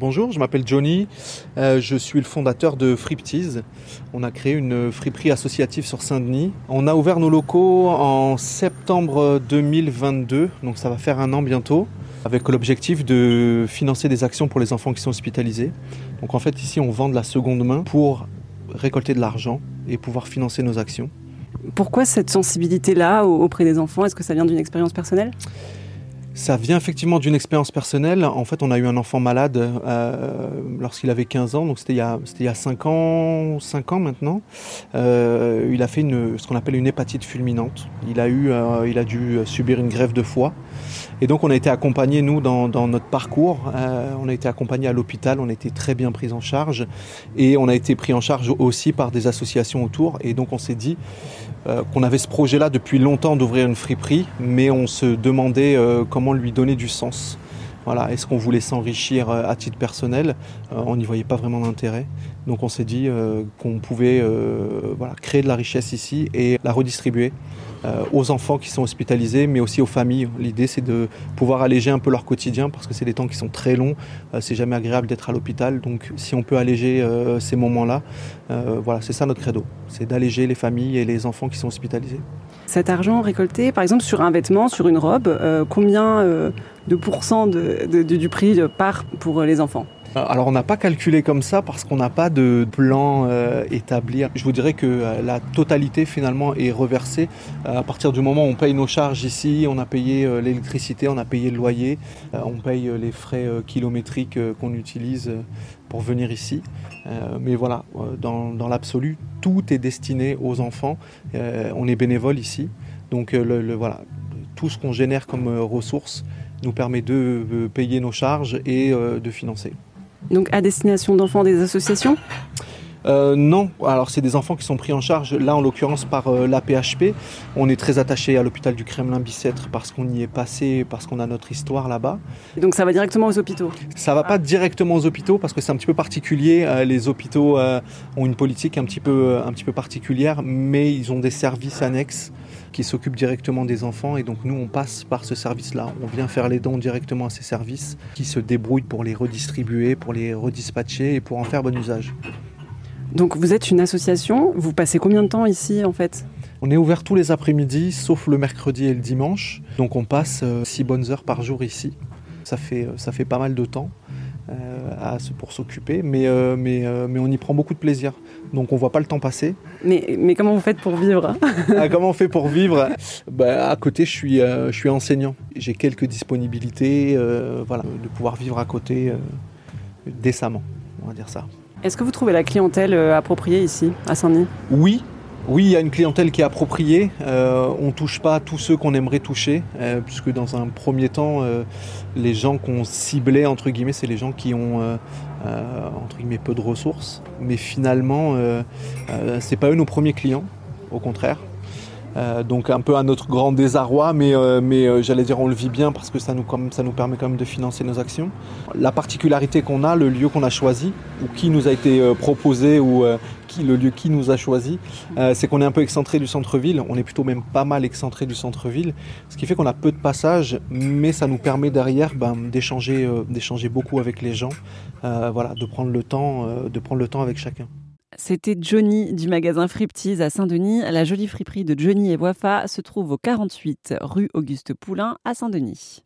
Bonjour, je m'appelle Johnny, euh, je suis le fondateur de Friptease. On a créé une friperie associative sur Saint-Denis. On a ouvert nos locaux en septembre 2022, donc ça va faire un an bientôt, avec l'objectif de financer des actions pour les enfants qui sont hospitalisés. Donc en fait ici on vend de la seconde main pour récolter de l'argent et pouvoir financer nos actions. Pourquoi cette sensibilité-là auprès des enfants? Est-ce que ça vient d'une expérience personnelle? Ça vient effectivement d'une expérience personnelle. En fait, on a eu un enfant malade euh, lorsqu'il avait 15 ans, donc c'était il, y a, il y a 5 ans, 5 ans maintenant. Euh, il a fait ce qu'on appelle une hépatite fulminante. Il a, eu, euh, il a dû subir une grève de foie. Et donc on a été accompagnés, nous, dans, notre parcours. on a été accompagnés à l'hôpital, on a été très bien pris en charge. Et on a été pris en charge aussi par des associations autour. Et donc on s'est dit qu'on avait ce projet-là depuis longtemps d'ouvrir une friperie, mais on se demandait comment lui donner du sens. Voilà, est-ce qu'on voulait s'enrichir euh, à titre personnel? Euh, On n'y voyait pas vraiment d'intérêt. Donc on s'est dit euh, qu'on pouvait créer de la richesse ici et la redistribuer aux enfants qui sont hospitalisés, mais aussi aux familles. L'idée c'est de pouvoir alléger un peu leur quotidien parce que c'est des temps qui sont très longs. c'est jamais agréable d'être à l'hôpital. Donc si on peut alléger ces moments-là, voilà, c'est ça notre credo. C'est d'alléger les familles et les enfants qui sont hospitalisés. Cet argent récolté, par exemple, sur un vêtement, sur une robe, euh, combien euh, de pourcents du prix part pour les enfants? Alors on n'a pas calculé comme ça parce qu'on n'a pas de plan euh, établi. Je vous dirais que la totalité finalement est reversée à partir du moment où on paye nos charges ici, on a payé l'électricité, on a payé le loyer, on paye les frais kilométriques qu'on utilise pour venir ici. mais voilà, dans, dans l'absolu, tout est destiné aux enfants. on est bénévole ici. Donc le, voilà, tout ce qu'on génère comme ressources nous permet de payer nos charges et de financer. Donc à destination d'enfants des associations euh, non, alors c'est des enfants qui sont pris en charge, là en l'occurrence par euh, l'APHP. On est très attaché à l'hôpital du Kremlin-Bicêtre parce qu'on y est passé, parce qu'on a notre histoire là-bas. Donc ça va directement aux hôpitaux? Ça va pas directement aux hôpitaux parce que c'est un petit peu particulier. Euh, les hôpitaux ont une politique un petit, peu, un petit peu particulière, mais ils ont des services annexes qui s'occupent directement des enfants et donc nous on passe par ce service-là. On vient faire les dons directement à ces services qui se débrouillent pour les redistribuer, pour les redispatcher et pour en faire bon usage. Donc vous êtes une association, vous passez combien de temps ici en fait? On est ouvert tous les après-midi, sauf le mercredi et le dimanche. Donc on passe 6 euh, bonnes heures par jour ici. Ça fait, euh, ça fait pas mal de temps euh, pour s'occuper, mais, mais, mais on y prend beaucoup de plaisir. Donc on voit pas le temps passer. Mais, mais comment vous faites pour vivre? Ah, Comment on fait pour vivre? Bah, À côté, je suis, je suis enseignant. J'ai quelques disponibilités voilà, de pouvoir vivre à côté décemment, on va dire ça. Est-ce que vous trouvez la clientèle euh, appropriée ici, à Saint-Denis? Oui, oui, il y a une clientèle qui est appropriée. Euh, on ne touche pas tous ceux qu'on aimerait toucher, euh, puisque dans un premier temps, les gens qu'on ciblait, entre guillemets, c'est les gens qui ont entre guillemets, peu de ressources. Mais finalement, ce n'est pas eux nos premiers clients, au contraire. Euh, donc un peu à notre grand désarroi, mais, euh, mais euh, j'allais dire on le vit bien parce que ça nous, ça nous permet quand même de financer nos actions. La particularité qu'on a, le lieu qu'on a choisi, ou qui nous a été proposé, ou qui, le lieu qui nous a choisi, c'est qu'on est un peu excentré du centre-ville. On est plutôt même pas mal excentré du centre-ville, ce qui fait qu'on a peu de passages, mais ça nous permet derrière ben, d'échanger, d'échanger beaucoup avec les gens, voilà, de prendre le temps, de prendre le temps avec chacun. C'était Johnny du magasin Friptease à Saint-Denis. La jolie friperie de Johnny et Wafa se trouve au 48 rue Auguste Poulain à Saint-Denis.